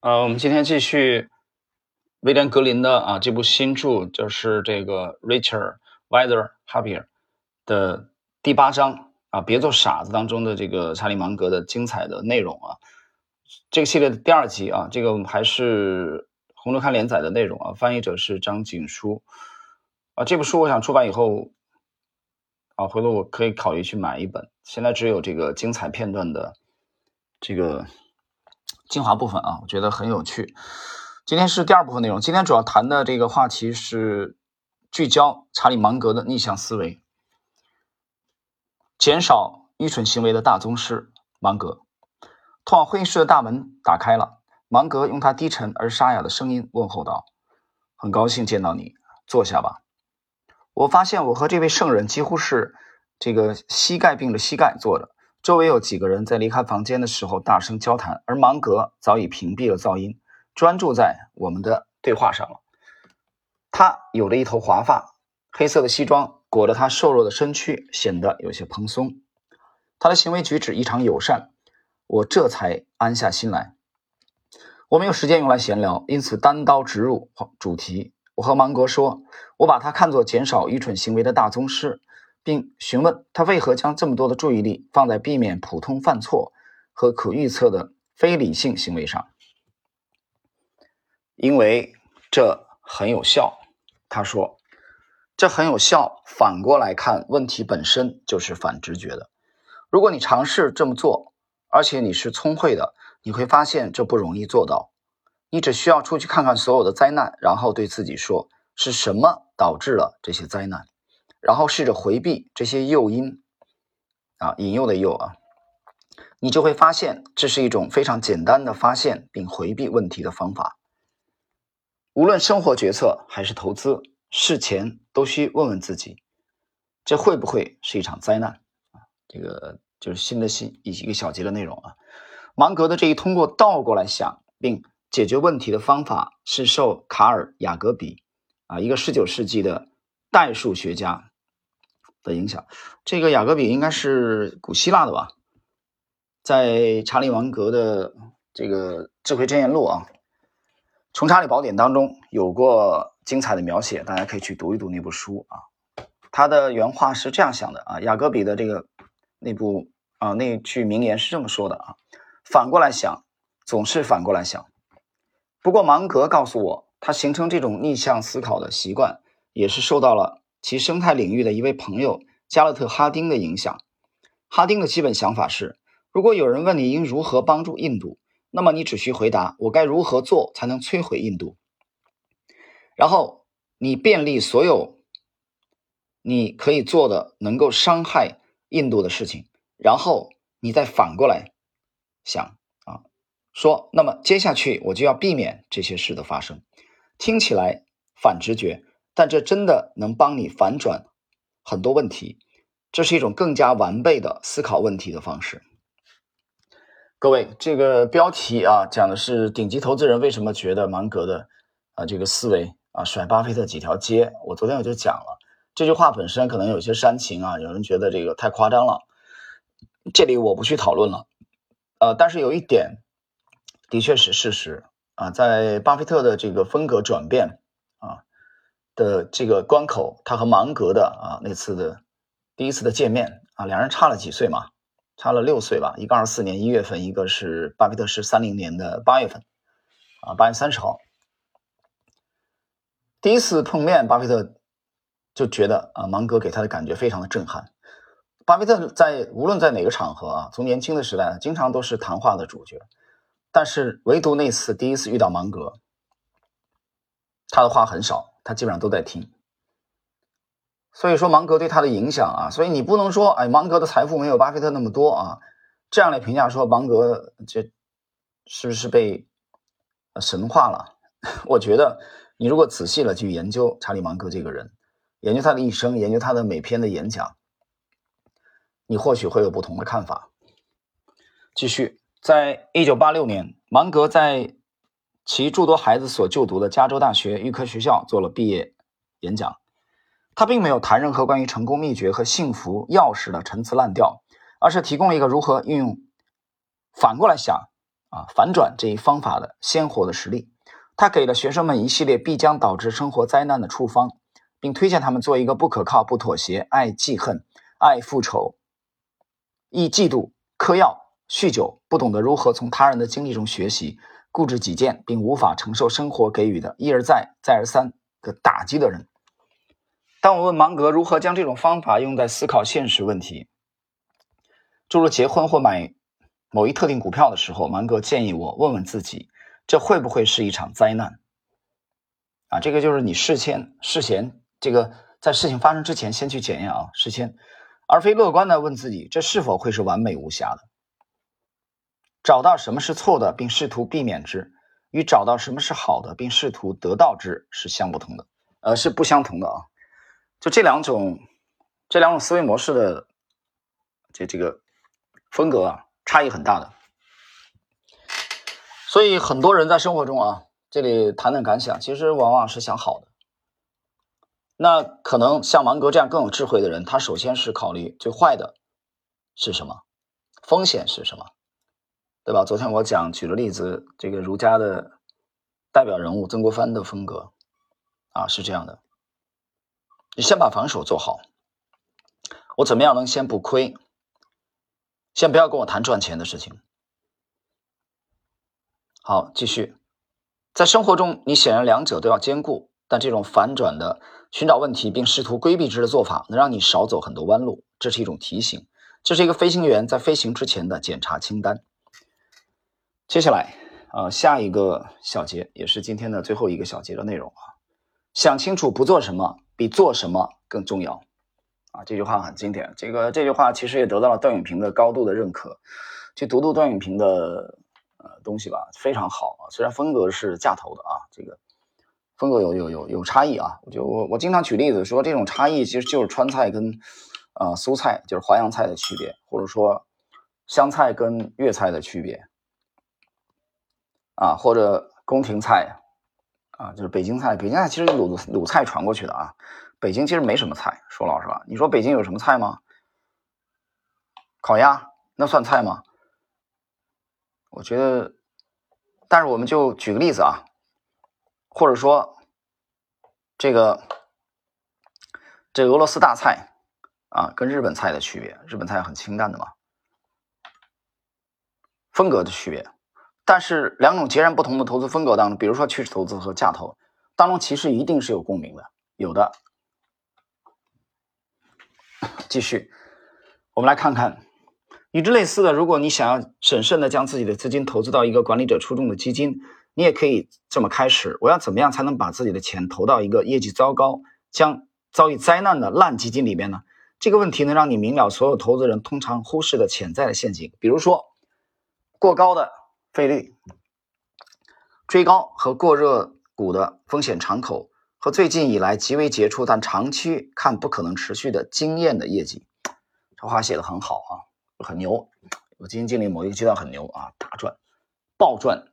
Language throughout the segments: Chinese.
呃，我们今天继续威廉格林的啊这部新著，就是这个 Richard Wiser Happier 的第八章啊，别做傻子当中的这个查理芒格的精彩的内容啊。这个系列的第二集啊，这个还是红楼刊连载的内容啊，翻译者是张景书啊。这部书我想出版以后啊，回头我可以考虑去买一本。现在只有这个精彩片段的这个。精华部分啊，我觉得很有趣。今天是第二部分内容。今天主要谈的这个话题是聚焦查理芒格的逆向思维，减少愚蠢行为的大宗师芒格。通往会议室的大门打开了，芒格用他低沉而沙哑的声音问候道：“很高兴见到你，坐下吧。”我发现我和这位圣人几乎是这个膝盖并着膝盖坐着。周围有几个人在离开房间的时候大声交谈，而芒格早已屏蔽了噪音，专注在我们的对话上了。他有着一头华发，黑色的西装裹着他瘦弱的身躯，显得有些蓬松。他的行为举止异常友善，我这才安下心来。我没有时间用来闲聊，因此单刀直入主题。我和芒格说，我把他看作减少愚蠢行为的大宗师。并询问他为何将这么多的注意力放在避免普通犯错和可预测的非理性行为上，因为这很有效。他说：“这很有效。”反过来看，问题本身就是反直觉的。如果你尝试这么做，而且你是聪慧的，你会发现这不容易做到。你只需要出去看看所有的灾难，然后对自己说：“是什么导致了这些灾难？”然后试着回避这些诱因，啊，引诱的诱啊，你就会发现这是一种非常简单的发现并回避问题的方法。无论生活决策还是投资，事前都需问问自己，这会不会是一场灾难？这个就是新的新一一个小节的内容啊。芒格的这一通过倒过来想并解决问题的方法，是受卡尔雅格比啊，一个十九世纪的代数学家。的影响，这个雅各比应该是古希腊的吧，在查理芒格的这个智慧箴言录啊，从查理宝典当中有过精彩的描写，大家可以去读一读那部书啊。他的原话是这样想的啊，雅各比的这个那部啊那句名言是这么说的啊，反过来想，总是反过来想。不过芒格告诉我，他形成这种逆向思考的习惯，也是受到了。其生态领域的一位朋友加勒特·哈丁的影响。哈丁的基本想法是：如果有人问你应如何帮助印度，那么你只需回答“我该如何做才能摧毁印度”。然后你便利所有你可以做的能够伤害印度的事情，然后你再反过来想啊，说那么接下去我就要避免这些事的发生。听起来反直觉。但这真的能帮你反转很多问题，这是一种更加完备的思考问题的方式。各位，这个标题啊，讲的是顶级投资人为什么觉得芒格的啊这个思维啊甩巴菲特几条街。我昨天我就讲了这句话本身可能有些煽情啊，有人觉得这个太夸张了，这里我不去讨论了。呃，但是有一点的确是事实啊，在巴菲特的这个风格转变。的这个关口，他和芒格的啊那次的第一次的见面啊，两人差了几岁嘛？差了六岁吧。一个二四年一月份，一个是巴菲特是三零年的八月份啊，八月三十号。第一次碰面，巴菲特就觉得啊，芒格给他的感觉非常的震撼。巴菲特在无论在哪个场合啊，从年轻的时代经常都是谈话的主角，但是唯独那次第一次遇到芒格，他的话很少。他基本上都在听，所以说芒格对他的影响啊，所以你不能说哎，芒格的财富没有巴菲特那么多啊，这样来评价说芒格这是不是被神化了？我觉得你如果仔细了去研究查理芒格这个人，研究他的一生，研究他的每篇的演讲，你或许会有不同的看法。继续，在一九八六年，芒格在。其诸多孩子所就读的加州大学预科学校做了毕业演讲，他并没有谈任何关于成功秘诀和幸福钥匙的陈词滥调，而是提供了一个如何运用反过来想啊反转这一方法的鲜活的实例。他给了学生们一系列必将导致生活灾难的处方，并推荐他们做一个不可靠、不妥协、爱记恨、爱复仇、易嫉妒、嗑药、酗酒、不懂得如何从他人的经历中学习、固执己见，并无法承受生活给予的一而再、再而三的打击的人。当我问芒格如何将这种方法用在思考现实问题，诸如结婚或买某一特定股票的时候，芒格建议我问问自己。这会不会是一场灾难？啊，这个就是你事先事先这个在事情发生之前先去检验啊，事先，而非乐观的问自己这是否会是完美无瑕的。找到什么是错的，并试图避免之，与找到什么是好的，并试图得到之是相不同的，呃，是不相同的啊。就这两种这两种思维模式的这这个风格啊，差异很大的。所以很多人在生活中啊，这里谈谈感想，其实往往是想好的。那可能像芒格这样更有智慧的人，他首先是考虑最坏的是什么，风险是什么，对吧？昨天我讲举了例子，这个儒家的代表人物曾国藩的风格啊是这样的：你先把防守做好，我怎么样能先不亏？先不要跟我谈赚钱的事情。好，继续，在生活中，你显然两者都要兼顾，但这种反转的寻找问题并试图规避之的做法，能让你少走很多弯路。这是一种提醒，这是一个飞行员在飞行之前的检查清单。接下来，呃，下一个小节也是今天的最后一个小节的内容啊，想清楚不做什么比做什么更重要。啊，这句话很经典，这个这句话其实也得到了段永平的高度的认可。去读读段永平的。呃，东西吧非常好啊，虽然风格是架头的啊，这个风格有有有有差异啊。我就我我经常举例子说，这种差异其实就是川菜跟呃苏菜，就是淮扬菜的区别，或者说湘菜跟粤菜的区别啊，或者宫廷菜啊，就是北京菜。北京菜其实鲁鲁菜传过去的啊，北京其实没什么菜，说老实话，你说北京有什么菜吗？烤鸭那算菜吗？我觉得，但是我们就举个例子啊，或者说，这个这俄罗斯大菜啊，跟日本菜的区别，日本菜很清淡的嘛，风格的区别。但是两种截然不同的投资风格当中，比如说趋势投资和价投当中，其实一定是有共鸣的，有的。继续，我们来看看。与之类似的，如果你想要审慎的将自己的资金投资到一个管理者出众的基金，你也可以这么开始：我要怎么样才能把自己的钱投到一个业绩糟糕、将遭遇灾难的烂基金里面呢？这个问题能让你明了所有投资人通常忽视的潜在的陷阱，比如说过高的费率、追高和过热股的风险敞口，和最近以来极为杰出但长期看不可能持续的惊艳的业绩。这话写的很好啊。很牛，我基金经理某一个阶段很牛啊，大赚，暴赚。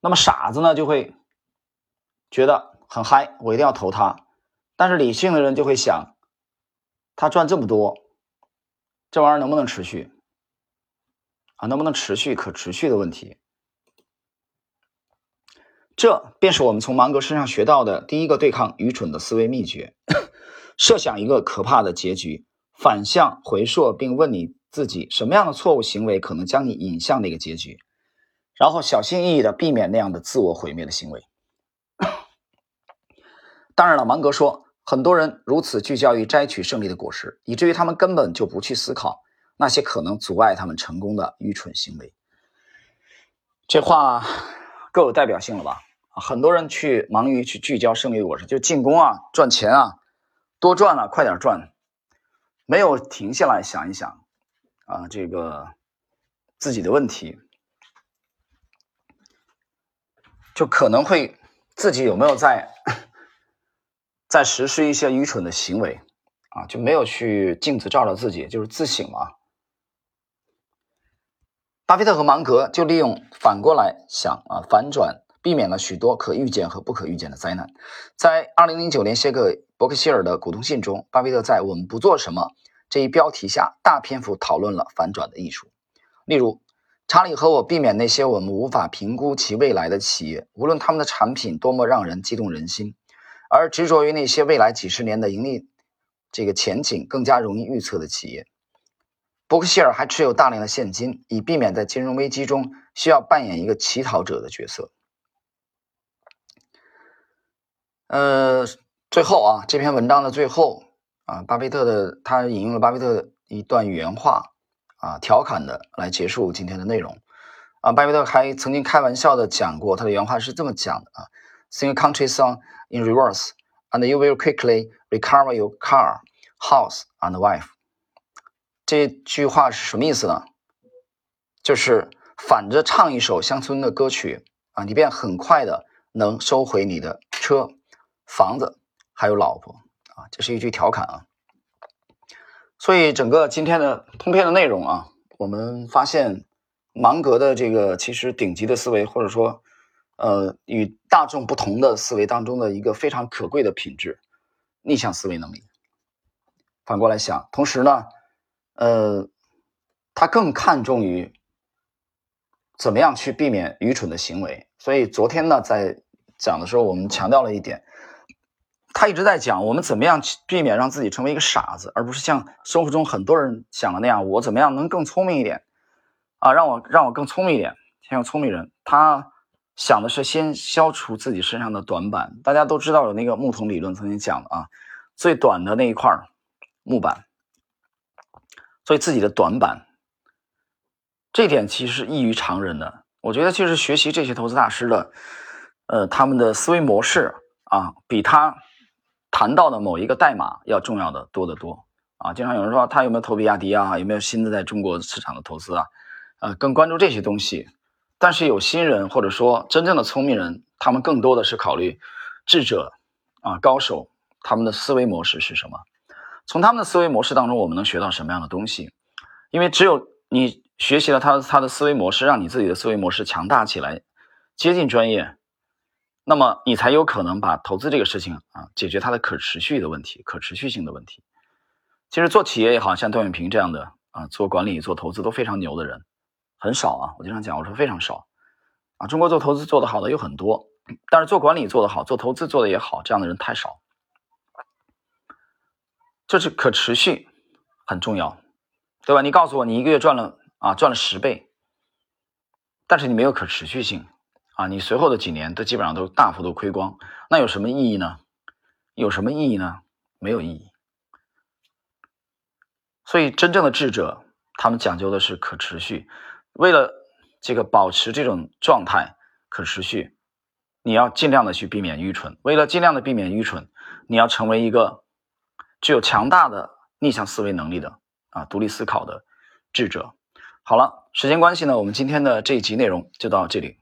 那么傻子呢就会觉得很嗨，我一定要投他。但是理性的人就会想，他赚这么多，这玩意儿能不能持续啊？能不能持续可持续的问题？这便是我们从芒格身上学到的第一个对抗愚蠢的思维秘诀：设想一个可怕的结局。反向回溯，并问你自己什么样的错误行为可能将你引向那个结局，然后小心翼翼的避免那样的自我毁灭的行为。当然了，芒格说，很多人如此聚焦于摘取胜利的果实，以至于他们根本就不去思考那些可能阻碍他们成功的愚蠢行为。这话够有代表性了吧？很多人去忙于去聚焦胜利果实，就进攻啊，赚钱啊，多赚了，快点赚。没有停下来想一想，啊，这个自己的问题，就可能会自己有没有在在实施一些愚蠢的行为，啊，就没有去镜子照照自己，就是自省嘛。巴菲特和芒格就利用反过来想啊，反转，避免了许多可预见和不可预见的灾难。在二零零九年写给伯克希尔的股东信中，巴菲特在“我们不做什么”这一标题下大篇幅讨论了反转的艺术。例如，查理和我避免那些我们无法评估其未来的企业，无论他们的产品多么让人激动人心，而执着于那些未来几十年的盈利这个前景更加容易预测的企业。伯克希尔还持有大量的现金，以避免在金融危机中需要扮演一个乞讨者的角色。呃，最后啊，这篇文章的最后啊，巴菲特的他引用了巴菲特的一段原话。啊，调侃的来结束今天的内容。啊，巴菲特还曾经开玩笑的讲过，他的原话是这么讲的啊：“Sing a country song in reverse, and you will quickly recover your car, house, and wife。”这句话是什么意思呢？就是反着唱一首乡村的歌曲啊，你便很快的能收回你的车、房子还有老婆啊。这是一句调侃啊。所以整个今天的通篇的内容啊，我们发现芒格的这个其实顶级的思维，或者说，呃，与大众不同的思维当中的一个非常可贵的品质——逆向思维能力。反过来想，同时呢，呃，他更看重于怎么样去避免愚蠢的行为。所以昨天呢，在讲的时候，我们强调了一点。他一直在讲我们怎么样去避免让自己成为一个傻子，而不是像生活中很多人想的那样，我怎么样能更聪明一点啊？让我让我更聪明一点，像聪明人，他想的是先消除自己身上的短板。大家都知道有那个木桶理论曾经讲的啊，最短的那一块木板，所以自己的短板，这点其实是异于常人的。我觉得其实学习这些投资大师的，呃，他们的思维模式啊，比他。谈到的某一个代码要重要的多得多啊！经常有人说他有没有投比亚迪啊？有没有新的在中国市场的投资啊？呃，更关注这些东西。但是有新人或者说真正的聪明人，他们更多的是考虑智者啊、高手他们的思维模式是什么？从他们的思维模式当中，我们能学到什么样的东西？因为只有你学习了他他的思维模式，让你自己的思维模式强大起来，接近专业。那么你才有可能把投资这个事情啊，解决它的可持续的问题、可持续性的问题。其实做企业也好像段永平这样的啊，做管理、做投资都非常牛的人很少啊。我经常讲，我说非常少啊。中国做投资做得好的有很多，但是做管理做得好、做投资做得也好，这样的人太少。这是可持续很重要，对吧？你告诉我，你一个月赚了啊，赚了十倍，但是你没有可持续性。啊，你随后的几年都基本上都大幅度亏光，那有什么意义呢？有什么意义呢？没有意义。所以，真正的智者，他们讲究的是可持续。为了这个保持这种状态可持续，你要尽量的去避免愚蠢。为了尽量的避免愚蠢，你要成为一个具有强大的逆向思维能力的啊，独立思考的智者。好了，时间关系呢，我们今天的这一集内容就到这里。